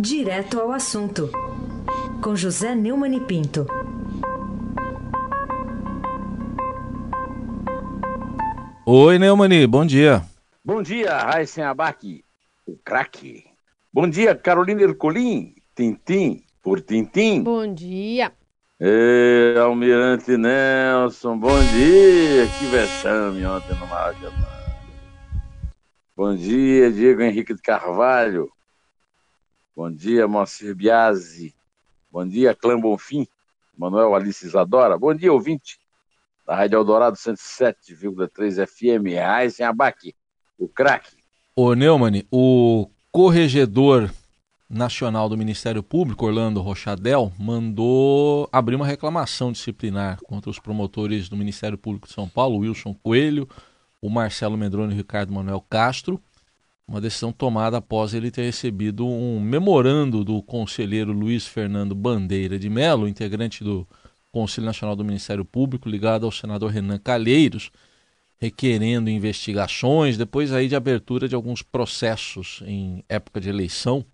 Direto ao assunto, com José Neumann e Pinto. Oi, Neumani, bom dia. Bom dia, Raíssen Abac, o craque. Bom dia, Carolina Ercolim, Tintim por Tintim. Bom dia. Ei, Almirante Nelson, bom dia. Que vexame ontem no Maracanã. Bom dia, Diego Henrique de Carvalho. Bom dia, Moacir Biasi. Bom dia, Clã Bonfim. Manuel Alice Isadora. Bom dia, ouvinte da Rádio Eldorado 107,3 FM. Raizen Abac, o craque. Ô, Neumann, o corregedor nacional do Ministério Público, Orlando Rochadel, mandou abrir uma reclamação disciplinar contra os promotores do Ministério Público de São Paulo, Wilson Coelho, o Marcelo Medrone e o Ricardo Manuel Castro, uma decisão tomada após ele ter recebido um memorando do conselheiro Luiz Fernando Bandeira de Mello, integrante do Conselho Nacional do Ministério Público, ligado ao senador Renan Calheiros, requerendo investigações, depois aí de abertura de alguns processos em época de eleição. O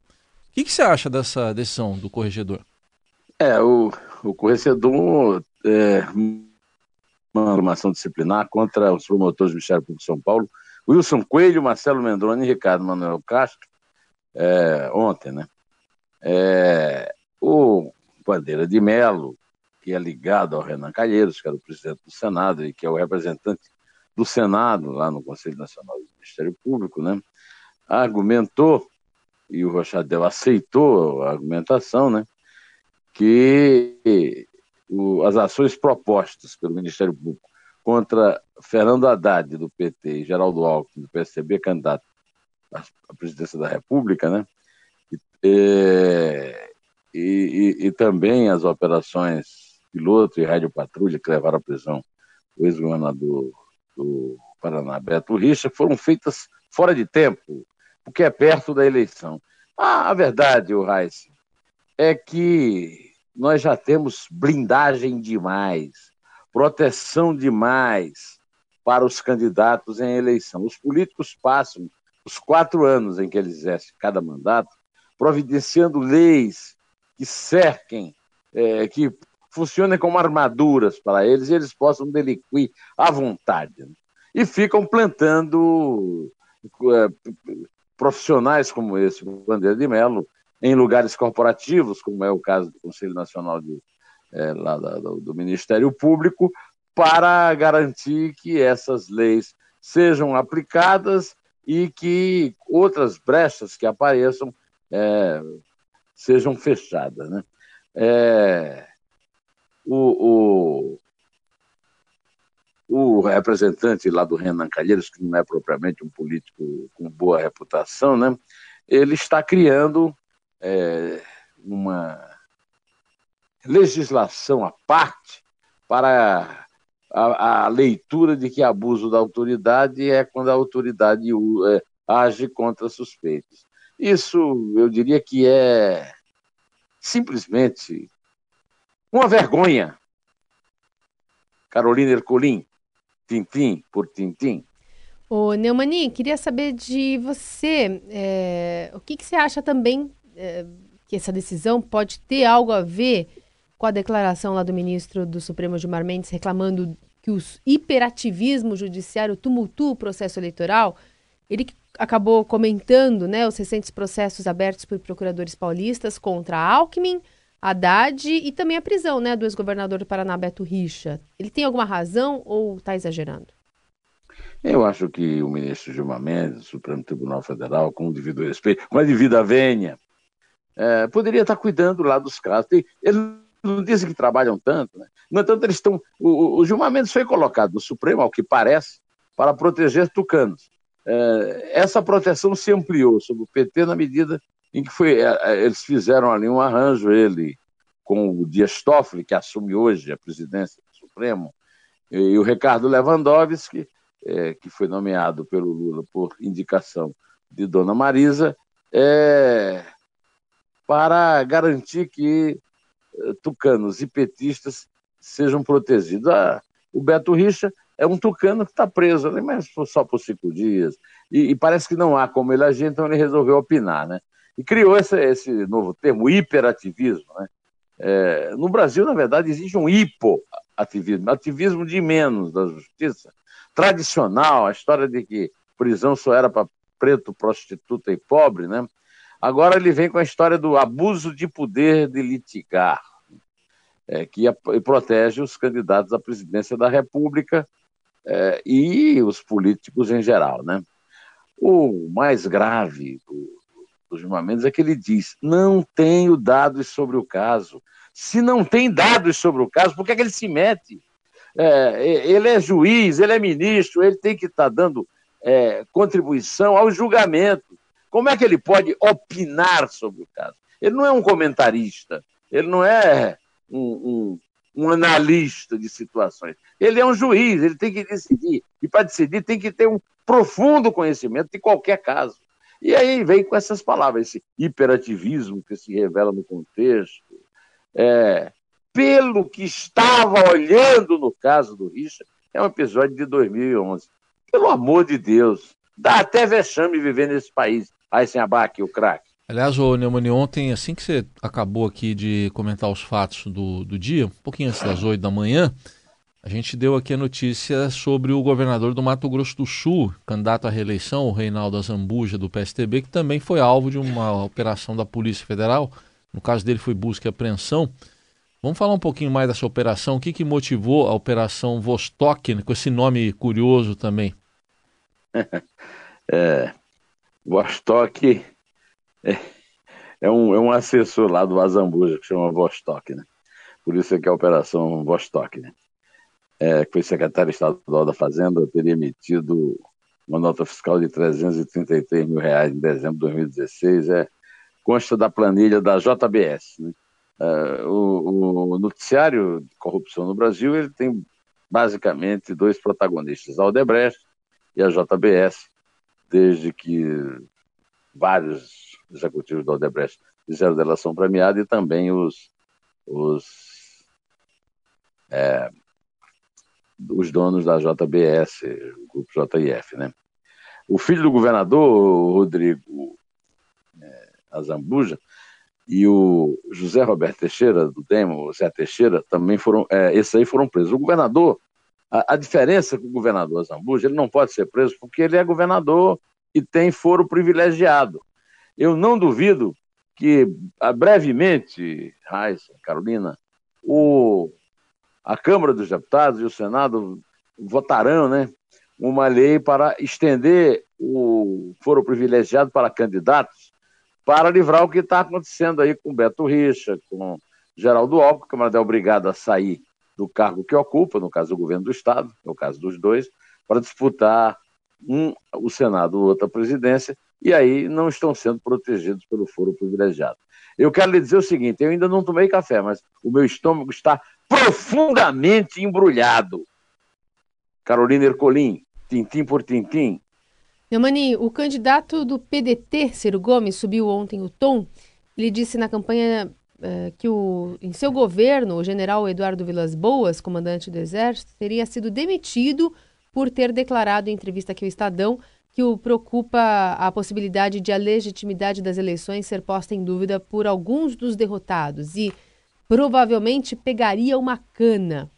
que, que você acha dessa decisão do corregedor? É, o, o corregedor é, uma armação disciplinar contra os promotores do Ministério Público de São Paulo, Wilson Coelho, Marcelo Mendrone e Ricardo Manuel Castro, é, ontem, né? É, o Bandeira de Melo, que é ligado ao Renan Calheiros, que era o presidente do Senado e que é o representante do Senado lá no Conselho Nacional do Ministério Público, né? Argumentou, e o Rochadel aceitou a argumentação, né? Que o, as ações propostas pelo Ministério Público contra Fernando Haddad, do PT, e Geraldo Alckmin, do PSDB, candidato à presidência da República, né? E, e, e, e também as operações piloto e rádio patrulha que levaram à prisão o ex-governador do Paraná, Beto Richa, foram feitas fora de tempo, porque é perto da eleição. Ah, a verdade, o Reis, é que nós já temos blindagem demais, proteção demais para os candidatos em eleição. Os políticos passam os quatro anos em que eles exercem cada mandato, providenciando leis que cerquem, é, que funcionem como armaduras para eles e eles possam deliquir à vontade. Né? E ficam plantando é, profissionais como esse, o Bandeira de Mello, em lugares corporativos, como é o caso do Conselho Nacional de, é, lá do, do Ministério Público, para garantir que essas leis sejam aplicadas e que outras brechas que apareçam é, sejam fechadas. Né? É, o, o, o, representante lá do Renan Calheiros, que não é propriamente um político com boa reputação, né? ele está criando é, uma legislação à parte para a, a, leitura de que abuso da autoridade é quando a autoridade é, age contra suspeitos. Isso eu diria que é simplesmente uma vergonha. Carolina Ercolim, Tintim por Tintim. Ô, Neumani, queria saber de você, é, o que, que você acha também é, que essa decisão pode ter algo a ver com a declaração lá do ministro do Supremo Gilmar Mendes reclamando que o hiperativismo judiciário tumultua o processo eleitoral. Ele acabou comentando né, os recentes processos abertos por procuradores paulistas contra Alckmin, Haddad e também a prisão né, do ex-governador do Paraná, Beto Richa. Ele tem alguma razão ou está exagerando? Eu acho que o ministro Gilmar Mendes, do Supremo Tribunal Federal, com o devido respeito, com a devida vênia, é, poderia estar cuidando lá dos casos. Eles não dizem que trabalham tanto, né? No entanto, eles estão. O, o Gilmar Mendes foi colocado no Supremo, ao que parece, para proteger tucanos. É, essa proteção se ampliou sobre o PT na medida em que foi, é, é, eles fizeram ali um arranjo, ele com o Dias Toffoli, que assume hoje a presidência do Supremo, e o Ricardo Lewandowski, é, que foi nomeado pelo Lula por indicação de Dona Marisa, é, para garantir que tucanos e petistas sejam protegidos. Ah, o Beto Richa é um tucano que está preso ali, mas só por cinco dias. E, e, parece que não há como ele agir, então ele resolveu opinar. Né? e criou esse, esse novo termo, hiperativismo. Né? É, no Brasil, na verdade, existe um hipoativismo, ativismo de menos da justiça, tradicional, a história de que prisão só era para preto, prostituta e pobre, né? Agora ele vem com a história do abuso de poder de litigar, é, que protege os candidatos à presidência da República é, e os políticos em geral, né? O mais grave do, do Gilmar Mendes é que ele diz: não tenho dados sobre o caso. Se não tem dados sobre o caso, por que, é que ele se mete? É, ele é juiz, ele é ministro, ele tem que estar tá dando é, contribuição ao julgamento. Como é que ele pode opinar sobre o caso? Ele não é um comentarista, ele não é um, um, um analista de situações. Ele é um juiz, ele tem que decidir. E para decidir, tem que ter um profundo conhecimento de qualquer caso. E aí vem com essas palavras, esse hiperativismo que se revela no contexto. É, pelo que estava olhando no caso do Richard, é um episódio de 2011. Pelo amor de Deus, dá até vexame viver nesse país. Aí sem abaque, o craque. Aliás, o Neumani, ontem, assim que você acabou aqui de comentar os fatos do, do dia, um pouquinho antes das 8 da manhã, a gente deu aqui a notícia sobre o governador do Mato Grosso do Sul, candidato à reeleição, o Reinaldo Azambuja, do PSTB, que também foi alvo de uma operação da Polícia Federal. No caso dele foi busca e apreensão. Vamos falar um pouquinho mais dessa operação. O que, que motivou a Operação Vostok, com esse nome curioso também? é, Vostok é, é, um, é um assessor lá do Azambuja, que chama Vostok, né? Por isso é que é a Operação Vostok, né? É, que foi secretário estadual da Fazenda, teria emitido uma nota fiscal de 333 mil reais em dezembro de 2016, é, consta da planilha da JBS. Né? É, o, o, noticiário de corrupção no Brasil ele tem basicamente dois protagonistas, a Odebrecht e a JBS, desde que vários executivos da Odebrecht fizeram delação premiada e também os, os, é, os donos da JBS, o grupo JIF. Né? O filho do governador, Rodrigo é, Azambuja, e o José Roberto Teixeira, do Demo, o Zé Teixeira, também foram, é, esses aí foram presos. O governador, a, a diferença com o governador Azambuja, ele não pode ser preso porque ele é governador e tem foro privilegiado. Eu não duvido que ah, brevemente, Raíssa, Carolina, o, a Câmara dos Deputados e o Senado votarão né, uma lei para estender o foro privilegiado para candidatos para livrar o que está acontecendo aí com Beto Richa, com Geraldo Alckmin, que é obrigada a sair do cargo que ocupa, no caso do governo do Estado, no caso dos dois, para disputar um o Senado, outra presidência, e aí não estão sendo protegidos pelo foro privilegiado. Eu quero lhe dizer o seguinte: eu ainda não tomei café, mas o meu estômago está profundamente embrulhado. Carolina Ercolim, tintim por tintim. Neumani, o candidato do PDT, Ciro Gomes, subiu ontem o tom. Ele disse na campanha que o, em seu governo, o general Eduardo Vilas Boas, comandante do Exército, teria sido demitido por ter declarado em entrevista aqui ao Estadão que o preocupa a possibilidade de a legitimidade das eleições ser posta em dúvida por alguns dos derrotados e provavelmente pegaria uma cana.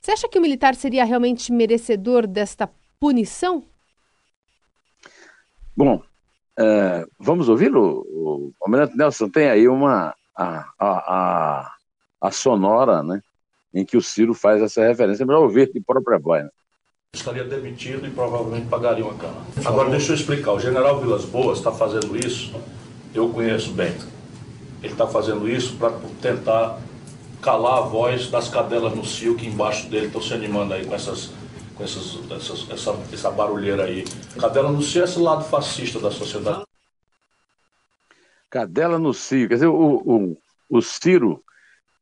Você acha que o militar seria realmente merecedor desta punição? Bom, é, vamos ouvi-lo? O Almirante Nelson tem aí uma a, a, a, a, sonora, né, em que o Ciro faz essa referência. É melhor ouvir de própria voz. Né? estaria demitido e provavelmente pagaria uma cana. Agora, deixa eu explicar. O general Vilas Boas está fazendo isso, eu conheço bem. Ele está fazendo isso para tentar calar a voz das cadelas no cio que embaixo dele estão se animando aí com essas com essas, essas, essa, essa barulheira aí. Cadela no cio é esse lado fascista da sociedade. Cadela no cio. Quer dizer, o, o, o Ciro,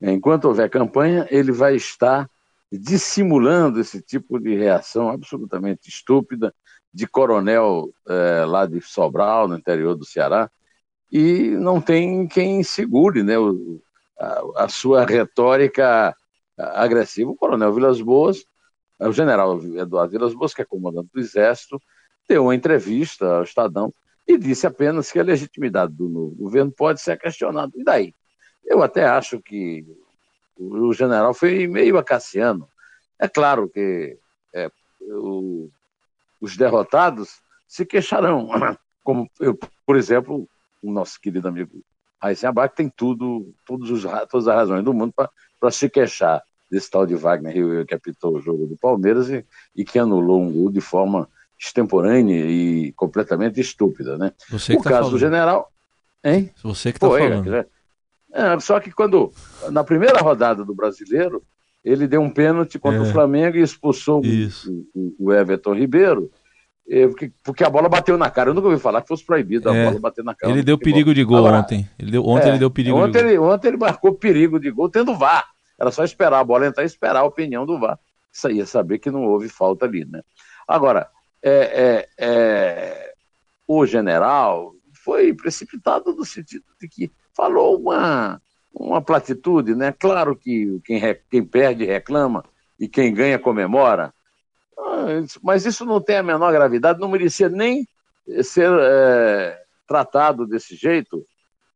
enquanto houver campanha, ele vai estar dissimulando esse tipo de reação absolutamente estúpida de coronel é, lá de Sobral, no interior do Ceará, e não tem quem segure né, o, a, a, sua retórica agressiva. O coronel Vilas Boas, o general Eduardo Vilas Boas, que é comandante do Exército, deu uma entrevista ao Estadão e disse apenas que a legitimidade do novo governo pode ser questionada. E daí? Eu até acho que o general foi meio acaciano. É claro que é, o, os derrotados se queixarão, como, eu, por exemplo, o nosso querido amigo Raíssen Abac tem tudo, todos os, todas as razões do mundo para se queixar desse tal de Wagner Rio que apitou o jogo do Palmeiras e, e que anulou um gol de forma extemporânea e completamente estúpida, né? Você o tá caso falando. do general, hein? Você que está falando. É, é, só que quando na primeira rodada do Brasileiro ele deu um pênalti contra é. o Flamengo e expulsou o, o, Everton Ribeiro. Porque, porque, a bola bateu na cara. Eu nunca ouvi falar que fosse proibido a é, bola bater na cara. Ele deu perigo de gol Agora, ontem. Ele deu, ontem é, ele deu perigo ontem de ele, gol. Ontem ele marcou perigo de gol tendo VAR. Era só esperar a bola entrar e esperar a opinião do VAR. Isso ia saber que não houve falta ali, né? Agora, é, é, é, o general foi precipitado no sentido de que falou uma, uma platitude, né? Claro que quem, quem perde reclama e quem ganha comemora, ah, mas isso não tem a menor gravidade, não merecia nem ser é, tratado desse jeito,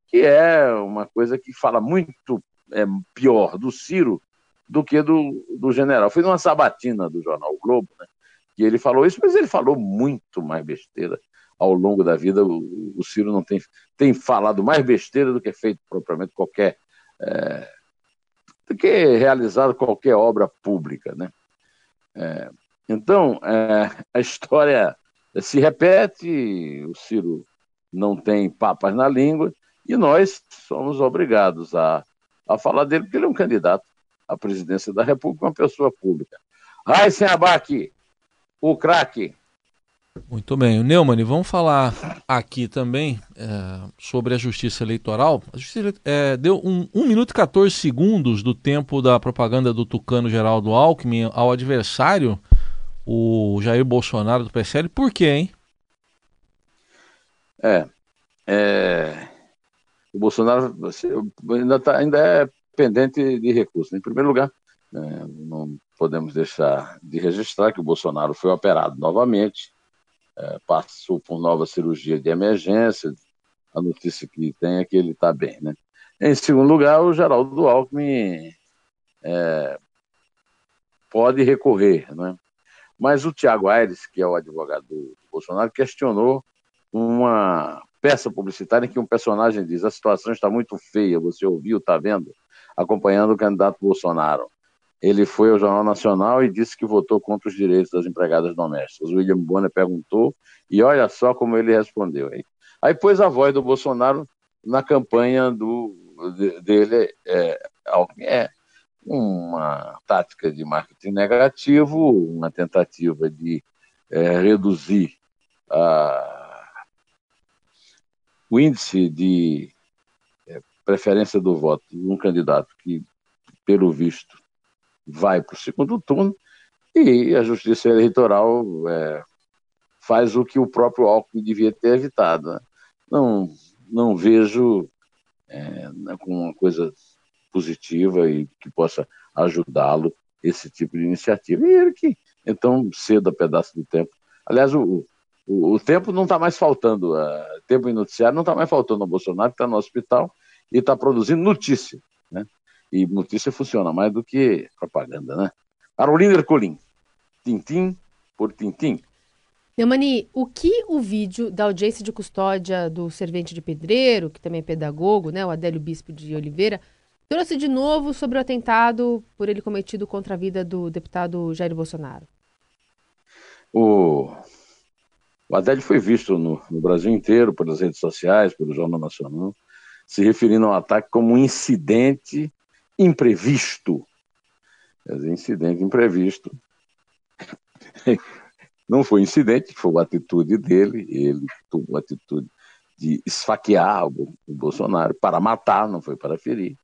que é uma coisa que fala muito é, pior do Ciro do que do, do general. Foi numa sabatina do jornal o Globo, né? Que ele falou isso, mas ele falou muito mais besteira ao longo da vida. O, o Ciro não tem, tem falado mais besteira do que feito propriamente qualquer. É, do que realizado qualquer obra pública. Né? É, então, é, a história se repete, o Ciro não tem papas na língua, e nós somos obrigados a a falar dele, porque ele é um candidato à presidência da República, uma pessoa pública. Raíssen Abac, o craque. Muito bem. Neumann, vamos falar aqui também é, sobre a justiça eleitoral. A justiça é, deu um, 1 minuto e 14 segundos do tempo da propaganda do tucano Geraldo Alckmin ao adversário, o Jair Bolsonaro do PSL. Por quê, hein? É, é o Bolsonaro ainda, tá, ainda é pendente de recurso. Em primeiro lugar, não podemos deixar de registrar que o Bolsonaro foi operado novamente, é, passou por nova cirurgia de emergência. A notícia que tem é que ele está bem. Né? Em segundo lugar, o Geraldo Alckmin é, pode recorrer. Né? Mas o Tiago Aires, que é o advogado do Bolsonaro, questionou uma peça publicitária em que um personagem diz: a situação está muito feia, você ouviu, está vendo? Acompanhando o candidato Bolsonaro. Ele foi ao Jornal Nacional e disse que votou contra os direitos das empregadas domésticas. O William Bonner perguntou e olha só como ele respondeu. Aí, aí pôs a voz do Bolsonaro na campanha do, dele. É, é uma tática de marketing negativo, uma tentativa de é, reduzir a o índice de é, preferência do voto de um candidato que, pelo visto, vai para o segundo turno, e a Justiça Eleitoral é, faz o que o próprio Alckmin devia ter evitado. Né? Não, não vejo é, com uma coisa positiva e que possa ajudá-lo esse tipo de iniciativa. E ele que, então, cedo a pedaço do tempo. Aliás, o, o, o tempo não está mais faltando, uh, tempo em noticiário não está mais faltando ao Bolsonaro, que está no hospital e está produzindo notícia. E notícia funciona mais do que propaganda. Né? Carolina Ercolim, tintim por tintim. Neumani, o que o vídeo da audiência de custódia do servente de pedreiro, que também é pedagogo, né, o Adélio Bispo de Oliveira, trouxe de novo sobre o atentado por ele cometido contra a vida do deputado Jair Bolsonaro? O o Haddad foi visto no, no, Brasil inteiro, pelas redes sociais, pelo Jornal Nacional, se referindo ao ataque como um incidente imprevisto. Dizer, incidente imprevisto. Não foi incidente, foi uma atitude dele, ele tomou a atitude de esfaquear o, o Bolsonaro para matar, não foi para ferir.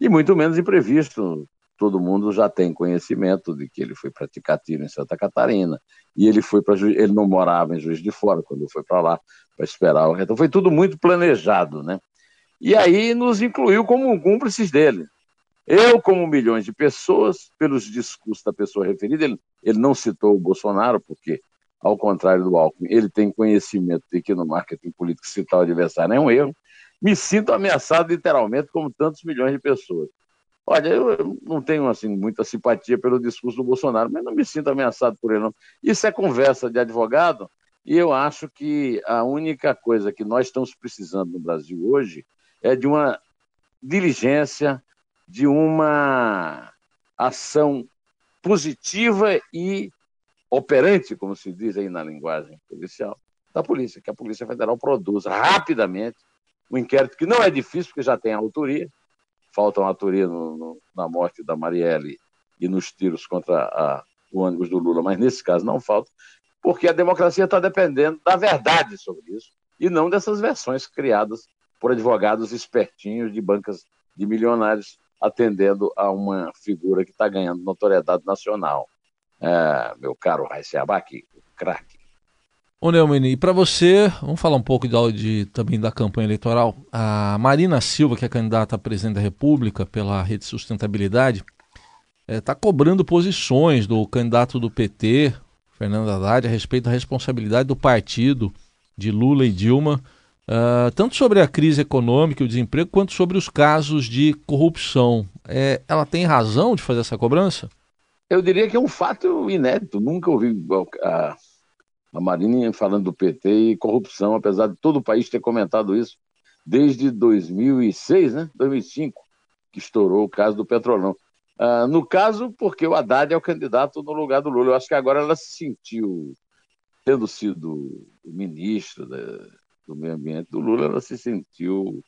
E muito menos imprevisto, todo mundo já tem conhecimento de que ele foi praticar tiro em Santa Catarina e ele foi para ele não morava em Juiz de Fora quando foi para lá para esperar o retorno. Foi tudo muito planejado, né? E aí nos incluiu como cúmplices dele. Eu, como milhões de pessoas, pelos discursos da pessoa referida, ele, ele não citou o Bolsonaro, porque ao contrário do Alckmin, ele tem conhecimento de que no marketing político citar o adversário é um erro, me sinto ameaçado literalmente como tantos milhões de pessoas. Olha, eu não tenho assim muita simpatia pelo discurso do Bolsonaro, mas não me sinto ameaçado por ele não. Isso é conversa de advogado e eu acho que a única coisa que nós estamos precisando no Brasil hoje é de uma diligência, de uma ação positiva e operante, como se diz aí na linguagem policial, da polícia, que a Polícia Federal produza rapidamente um inquérito que não é difícil, porque já tem a autoria, falta uma autoria no, no, na morte da Marielle e nos tiros contra a, o ônibus do Lula, mas nesse caso não falta, porque a democracia está dependendo da verdade sobre isso e não dessas versões criadas por advogados espertinhos de bancas de milionários atendendo a uma figura que está ganhando notoriedade nacional. É, meu caro Raíssa Abac, craque. Ô Neumann, e para você, vamos falar um pouco de, de, também da campanha eleitoral. A Marina Silva, que é candidata a presidente da República pela Rede Sustentabilidade, está é, cobrando posições do candidato do PT, Fernando Haddad, a respeito da responsabilidade do partido de Lula e Dilma, uh, tanto sobre a crise econômica e o desemprego, quanto sobre os casos de corrupção. É, ela tem razão de fazer essa cobrança? Eu diria que é um fato inédito. Nunca ouvi a, a Marina falando do PT e corrupção, apesar de todo o país ter comentado isso desde 2006, né? 2005, que estourou o caso do Petrolão. Uh, no caso, porque o Haddad é o candidato no lugar do Lula. Eu acho que agora ela se sentiu, tendo sido ministro da, do meio ambiente do Lula, ela se sentiu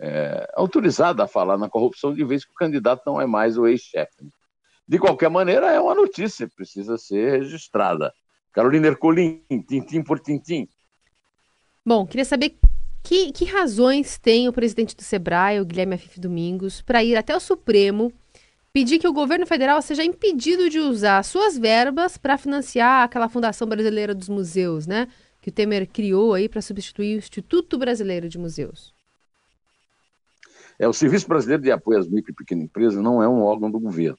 é, autorizada a falar na corrupção, de vez que o candidato não é mais o ex-chefe. De qualquer maneira, é uma notícia, precisa ser registrada. Carolina Ercolim, tintim por tintim. Bom, queria saber que, que razões tem o presidente do Sebrae, o Guilherme Afif Domingos, para ir até o Supremo pedir que o governo federal seja impedido de usar suas verbas para financiar aquela Fundação Brasileira dos Museus, né? Que o Temer criou aí para substituir o Instituto Brasileiro de Museus. É, o Serviço Brasileiro de Apoio às Micro e Pequenas Empresas não é um órgão do governo.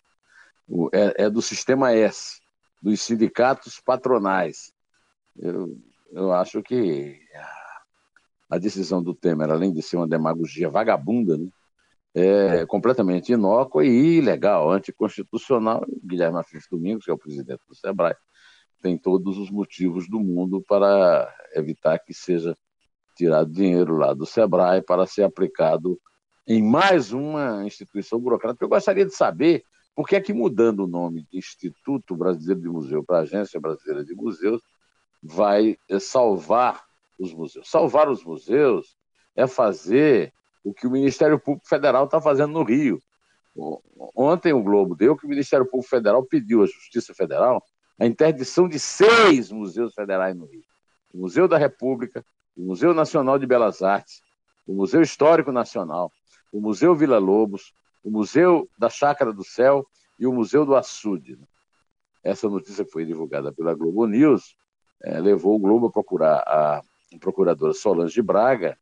É, é do Sistema S, dos sindicatos patronais. Eu, eu acho que a decisão do Temer, além de ser uma demagogia vagabunda, né, é completamente inócua e ilegal, anticonstitucional. Guilherme Afif Domingos, que é o presidente do SEBRAE, tem todos os motivos do mundo para evitar que seja tirado dinheiro lá do SEBRAE para ser aplicado em mais uma instituição burocrática. Eu gostaria de saber por que é que mudando o nome de Instituto Brasileiro de Museu para Agência Brasileira de Museus vai eh, salvar os museus? Salvar os museus é fazer o que o Ministério Público Federal está fazendo no Rio. Ontem o Globo deu que o Ministério Público Federal pediu à Justiça Federal a interdição de seis museus federais no Rio: o Museu da República, o Museu Nacional de Belas Artes, o Museu Histórico Nacional, o Museu Vila Lobos, o Museu da Chácara do Céu e o Museu do Açude. Essa notícia foi divulgada pela Globo News é, levou o Globo a procurar a procuradora Solange de Braga,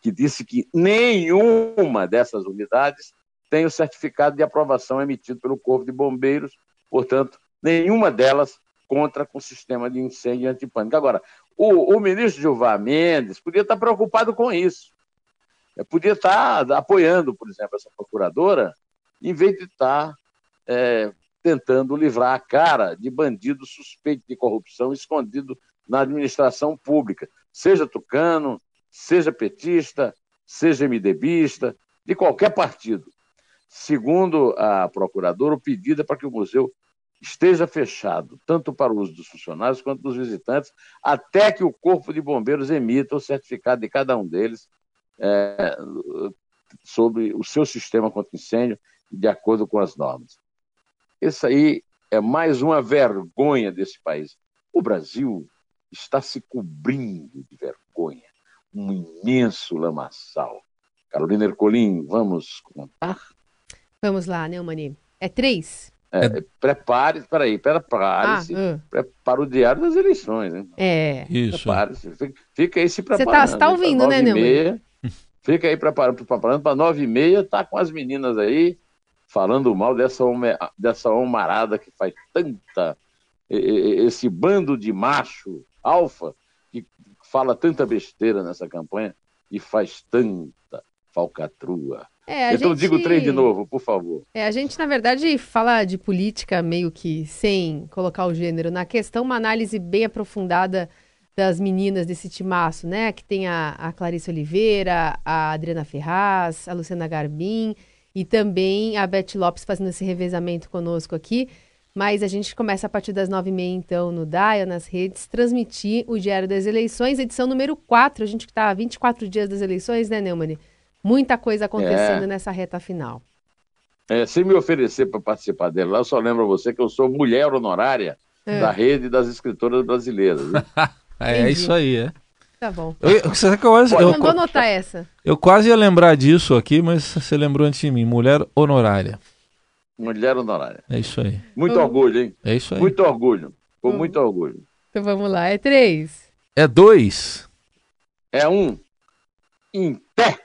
que disse que nenhuma dessas unidades tem o certificado de aprovação emitido pelo Corpo de Bombeiros, portanto, nenhuma delas contra com o sistema de incêndio antipânico. Agora, o, o ministro Gilvar Mendes podia estar preocupado com isso. Eu podia estar apoiando, por exemplo, essa procuradora, em vez de estar é, tentando livrar a cara de bandido suspeito de corrupção escondido na administração pública, seja tucano, seja petista, seja MDBista, de qualquer partido. Segundo a procuradora, o pedido é para que o museu esteja fechado, tanto para o uso dos funcionários quanto dos visitantes, até que o Corpo de Bombeiros emita o certificado de cada um deles é, sobre o seu sistema contra incêndio de acordo com as normas. Isso aí é mais uma vergonha desse país. O Brasil está se cobrindo de vergonha um imenso lamaçal. Carolina Ercolim, vamos contar? Vamos lá, Neumani. É três? É, é... Prepare, peraí, prepare-se ah, uh. para o diário das eleições. Hein? É. Isso. Prepare-se. Fica, fica, aí se preparando. Você está tá ouvindo, né? Fica aí preparando, preparando para nove e meia, tá com as meninas aí falando mal dessa, dessa homarada que faz tanta esse bando de macho alfa que fala tanta besteira nessa campanha e faz tanta falcatrua. É, então gente... digo três de novo, por favor. É, a gente, na verdade, fala de política meio que sem colocar o gênero na questão, uma análise bem aprofundada das meninas desse timaço, né? Que tem a, a Clarice Oliveira, a Adriana Ferraz, a Luciana Garbim e também a Beth Lopes fazendo esse revezamento conosco aqui. Mas a gente começa a partir das nove e meia, então, no DAIA, nas redes, transmitir o Diário das Eleições, edição número 4. A gente que está há 24 dias das eleições, né, Neumann? Muita coisa acontecendo é. nessa reta final. É, se me oferecer para participar dela, eu só lembro a você que eu sou mulher honorária é. da rede das escritoras brasileiras. é, é isso aí, é. Tá bom. Eu, você que eu, eu, eu, vou anotar essa. Eu quase ia lembrar disso aqui, mas você lembrou antes de mim. Mulher honorária. Mulher honorária. É isso aí. Muito orgulho, hein? É isso aí. Muito orgulho. Com uhum. muito orgulho. Então vamos lá. É três. É dois. É um. Em pé.